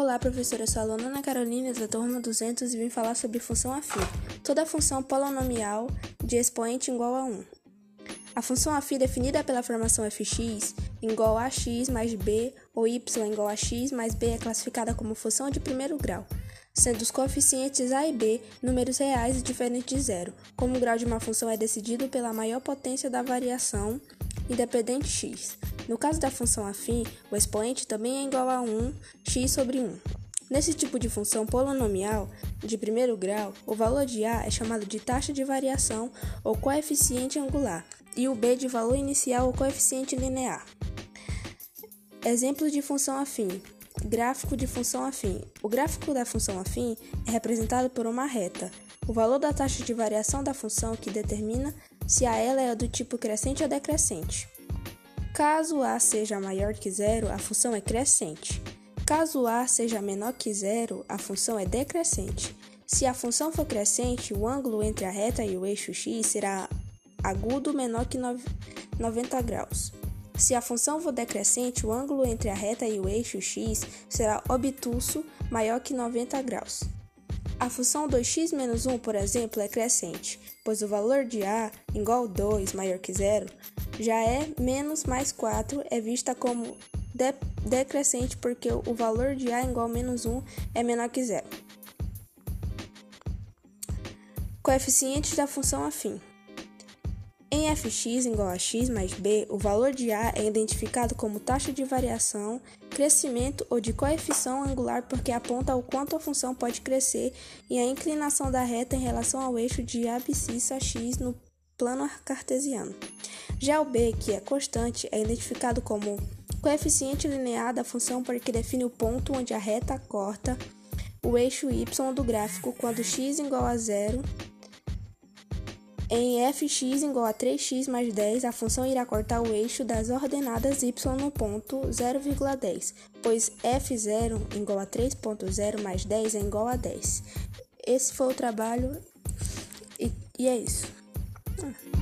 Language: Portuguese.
Olá, professora. Sou a aluna Ana Carolina da turma 200 e vim falar sobre função afim. Toda função polinomial de expoente igual a 1. A função afim definida pela formação fx igual a x mais b ou y igual a x mais b é classificada como função de primeiro grau, sendo os coeficientes a e b números reais e diferentes de zero, como o grau de uma função é decidido pela maior potência da variação independente x. No caso da função afim, o expoente também é igual a 1 x sobre 1. Nesse tipo de função polinomial de primeiro grau, o valor de a é chamado de taxa de variação ou coeficiente angular, e o b de valor inicial ou coeficiente linear. Exemplos de função afim: gráfico de função afim. O gráfico da função afim é representado por uma reta. O valor da taxa de variação da função que determina se a ela é do tipo crescente ou decrescente. Caso A seja maior que zero, a função é crescente. Caso A seja menor que zero, a função é decrescente. Se a função for crescente, o ângulo entre a reta e o eixo x será agudo menor que 90 graus. Se a função for decrescente, o ângulo entre a reta e o eixo x será obtuso maior que 90 graus. A função 2x menos 1, por exemplo, é crescente, pois o valor de a igual a 2 maior que zero já é menos mais 4 é vista como de decrescente porque o valor de a igual a menos 1 é menor que zero. Coeficientes da função afim. Em fx igual a x mais b, o valor de a é identificado como taxa de variação, crescimento ou de coeficiente angular porque aponta o quanto a função pode crescer e a inclinação da reta em relação ao eixo de abscissa x no plano cartesiano. Já o b, que é constante, é identificado como coeficiente linear da função porque define o ponto onde a reta corta o eixo y do gráfico quando x igual a zero. Em fx igual a 3x mais 10, a função irá cortar o eixo das ordenadas y no ponto 0,10, pois f0 igual a 3.0 mais 10 é igual a 10. Esse foi o trabalho e, e é isso. 嗯。